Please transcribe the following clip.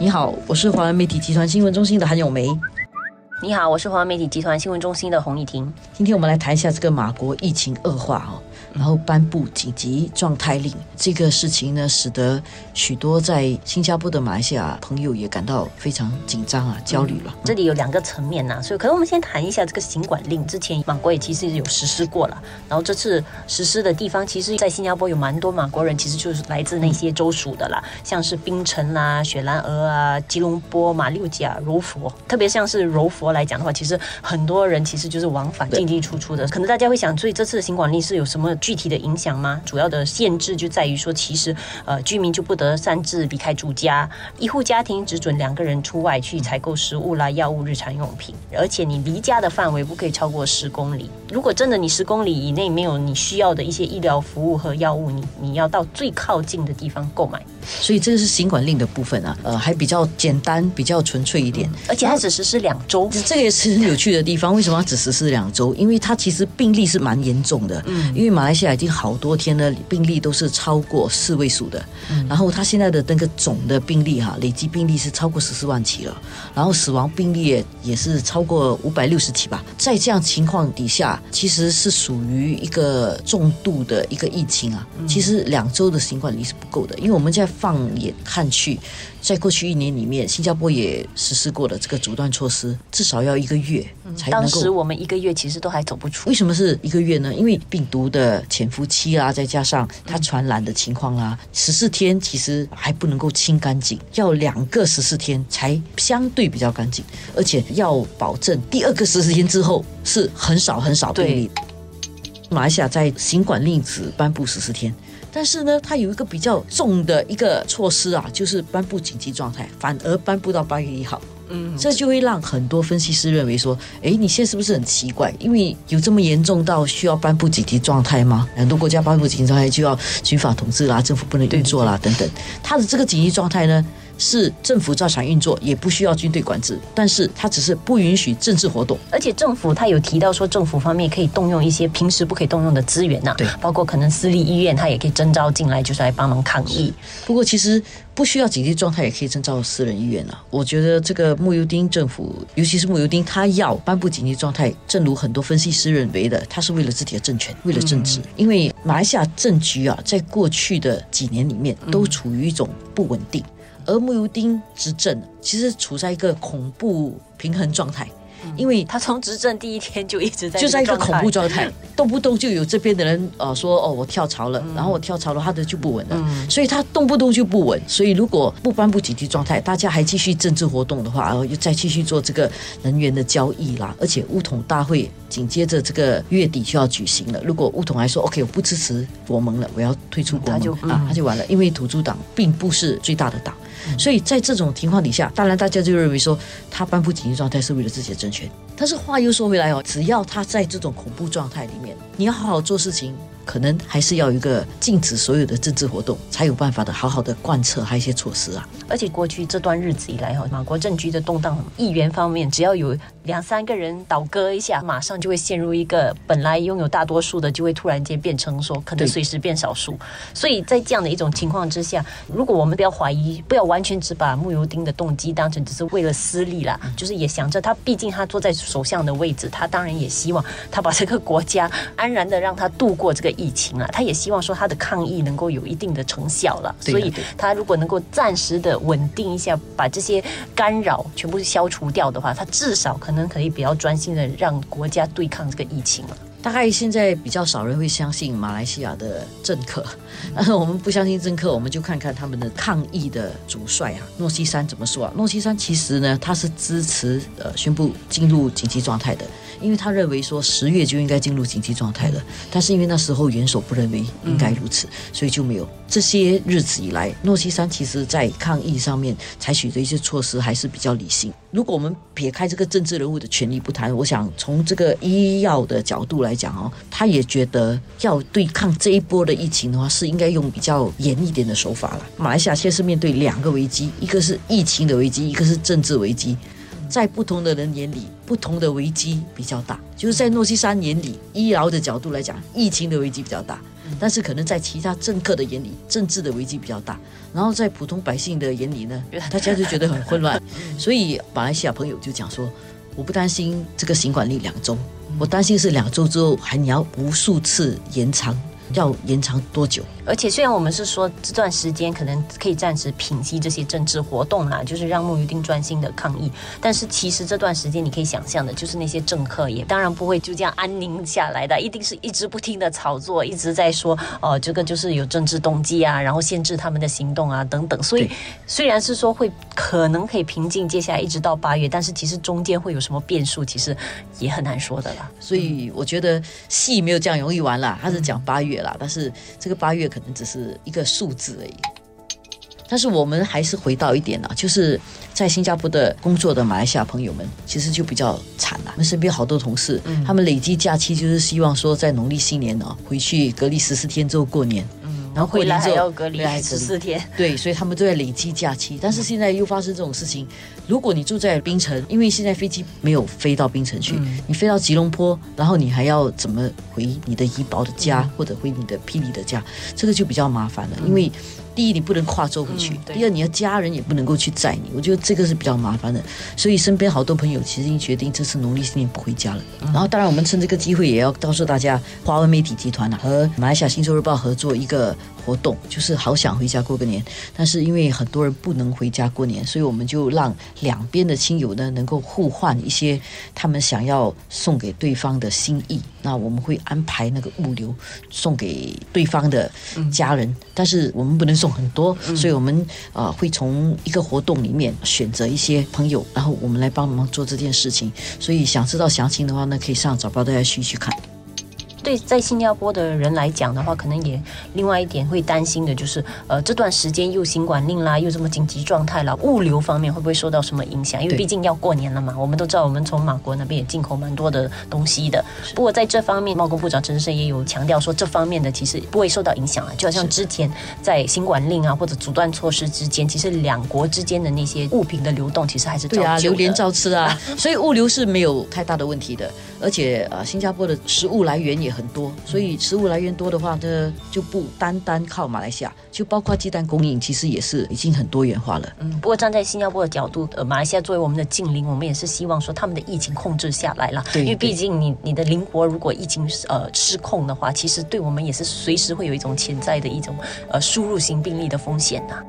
你好，我是华人媒体集团新闻中心的韩永梅。你好，我是华人媒体集团新闻中心的洪丽婷。今天我们来谈一下这个马国疫情恶化哦。然后颁布紧急状态令，这个事情呢，使得许多在新加坡的马来西亚朋友也感到非常紧张啊、焦虑了。这里有两个层面呐，所以可能我们先谈一下这个行管令。之前马国也其实有实施过了，然后这次实施的地方，其实在新加坡有蛮多马国人，其实就是来自那些州属的啦，像是槟城啦、雪兰莪啊、吉隆坡、马六甲、柔佛，特别像是柔佛来讲的话，其实很多人其实就是往返进进出出的。可能大家会想，所以这次的行管令是有什么？具体的影响吗？主要的限制就在于说，其实呃，居民就不得擅自离开住家，一户家庭只准两个人出外去采购食物啦、药物、日常用品，而且你离家的范围不可以超过十公里。如果真的你十公里以内没有你需要的一些医疗服务和药物，你你要到最靠近的地方购买。所以这个是新管令的部分啊，呃，还比较简单，比较纯粹一点，而且它只实施两周，这个也是很有趣的地方。为什么只实施两周？因为它其实病例是蛮严重的，嗯，因为马来西亚已经好多天的病例都是超过四位数的，然后它现在的那个总的病例哈，累计病例是超过十四万起了，然后死亡病例也也是超过五百六十起吧。在这样情况底下，其实是属于一个重度的一个疫情啊。其实两周的新冠率是不够的，因为我们在放眼看去，在过去一年里面，新加坡也实施过了这个阻断措施，至少要一个月才能够。当时我们一个月其实都还走不出。为什么是一个月呢？因为病毒的潜伏期啊，再加上它传染的情况啊，十四天其实还不能够清干净，要两个十四天才相对比较干净，而且要保证第二个十四天之后是很少很少病例。马来西亚在行管令只颁布十四天。但是呢，它有一个比较重的一个措施啊，就是颁布紧急状态，反而颁布到八月一号。嗯，这就会让很多分析师认为说，哎，你现在是不是很奇怪？因为有这么严重到需要颁布紧急状态吗？很多国家颁布紧急状态就要军法统治啦，政府不能运作啦，等等。他的这个紧急状态呢？是政府照常运作，也不需要军队管制，但是它只是不允许政治活动。而且政府他有提到说，政府方面可以动用一些平时不可以动用的资源呐，对，包括可能私立医院，他也可以征召进来，就是来帮忙抗疫。不过其实不需要紧急状态也可以征召私人医院啊。我觉得这个穆尤丁政府，尤其是穆尤丁，他要颁布紧急状态，正如很多分析师认为的，他是为了自己的政权，为了政治。因为马来西亚政局啊，在过去的几年里面都处于一种不稳定。而穆尤丁执政其实处在一个恐怖平衡状态。因为他从执政第一天就一直在就在一个恐怖状态，动不动就有这边的人呃说哦我跳槽了，然后我跳槽了，他的就不稳了，所以他动不动就不稳。所以如果不颁布紧急状态，大家还继续政治活动的话，然后又再继续做这个能源的交易啦，而且乌统大会紧接着这个月底就要举行了。如果乌统还说 OK 我不支持国盟了，我要退出国盟啊，他就完了，因为土著党并不是最大的党，所以在这种情况底下，当然大家就认为说他颁布紧急状态是为了自己的政权。但是话又说回来哦，只要他在这种恐怖状态里面，你要好好做事情。可能还是要有一个禁止所有的政治活动，才有办法的好好的贯彻还有一些措施啊。而且过去这段日子以来哈，马国政局的动荡，议员方面只要有两三个人倒戈一下，马上就会陷入一个本来拥有大多数的，就会突然间变成说可能随时变少数。所以在这样的一种情况之下，如果我们不要怀疑，不要完全只把穆尤丁的动机当成只是为了私利啦，就是也想着他毕竟他坐在首相的位置，他当然也希望他把这个国家安然的让他度过这个。疫情啊，他也希望说他的抗疫能够有一定的成效了，所以他如果能够暂时的稳定一下，把这些干扰全部消除掉的话，他至少可能可以比较专心的让国家对抗这个疫情了。大概现在比较少人会相信马来西亚的政客，但是我们不相信政客，我们就看看他们的抗疫的主帅啊，诺西山怎么说啊？诺西山其实呢，他是支持呃宣布进入紧急状态的。因为他认为说十月就应该进入紧急状态了，但是因为那时候元首不认为应该如此，所以就没有。这些日子以来，诺西山其实在抗疫上面采取的一些措施还是比较理性。如果我们撇开这个政治人物的权利不谈，我想从这个医药的角度来讲哦，他也觉得要对抗这一波的疫情的话，是应该用比较严一点的手法了。马来西亚现在是面对两个危机，一个是疫情的危机，一个是政治危机。在不同的人眼里，不同的危机比较大。就是在诺西山眼里，医疗的角度来讲，疫情的危机比较大。但是可能在其他政客的眼里，政治的危机比较大，然后在普通百姓的眼里呢，大家就觉得很混乱。所以马来西亚朋友就讲说，我不担心这个行管令两周，我担心是两周之后还你要无数次延长，要延长多久？而且虽然我们是说这段时间可能可以暂时平息这些政治活动啦，就是让穆尤丁专心的抗议，但是其实这段时间你可以想象的，就是那些政客也当然不会就这样安宁下来的，一定是一直不停的炒作，一直在说，呃，这个就是有政治动机啊，然后限制他们的行动啊等等。所以虽然是说会可能可以平静，接下来一直到八月，但是其实中间会有什么变数，其实也很难说的啦。所以我觉得戏没有这样容易完啦，他是讲八月啦，但是这个八月可。可能只是一个数字而已，但是我们还是回到一点啊，就是在新加坡的工作的马来西亚朋友们，其实就比较惨了。我们身边好多同事，他们累积假期就是希望说，在农历新年呢回去隔离十四天之后过年。然后回来还要隔离十四天，对，所以他们都在累积假期。但是现在又发生这种事情，如果你住在槟城，因为现在飞机没有飞到槟城去，你飞到吉隆坡，然后你还要怎么回你的怡保的家，或者回你的霹雳的家，这个就比较麻烦了，因为。第一，你不能跨州回去；第二，你的家人也不能够去载你。我觉得这个是比较麻烦的，所以身边好多朋友其实已经决定这次农历新年不回家了。然后，当然我们趁这个机会也要告诉大家，华为媒体集团啊和马来西亚新洲日报合作一个活动，就是好想回家过个年。但是因为很多人不能回家过年，所以我们就让两边的亲友呢能够互换一些他们想要送给对方的心意。那我们会安排那个物流送给对方的家人，但是我们不能送很多，所以我们啊会从一个活动里面选择一些朋友，然后我们来帮忙做这件事情。所以想知道详情的话呢，可以上早报大家去去看。对，在新加坡的人来讲的话，可能也另外一点会担心的就是，呃，这段时间又新管令啦，又这么紧急状态啦，物流方面会不会受到什么影响？因为毕竟要过年了嘛，我们都知道，我们从马国那边也进口蛮多的东西的。不过在这方面，贸工部长陈生也有强调说，这方面的其实不会受到影响啊。就好像之前在新管令啊或者阻断措施之间，其实两国之间的那些物品的流动，其实还是对啊，榴莲照吃啊，所以物流是没有太大的问题的。而且呃，新加坡的食物来源也很多，所以食物来源多的话，呢，就不单单靠马来西亚，就包括鸡蛋供应，其实也是已经很多元化了。嗯，不过站在新加坡的角度，呃，马来西亚作为我们的近邻，我们也是希望说他们的疫情控制下来了。对，因为毕竟你你的邻国如果疫情呃失控的话，其实对我们也是随时会有一种潜在的一种呃输入型病例的风险呐。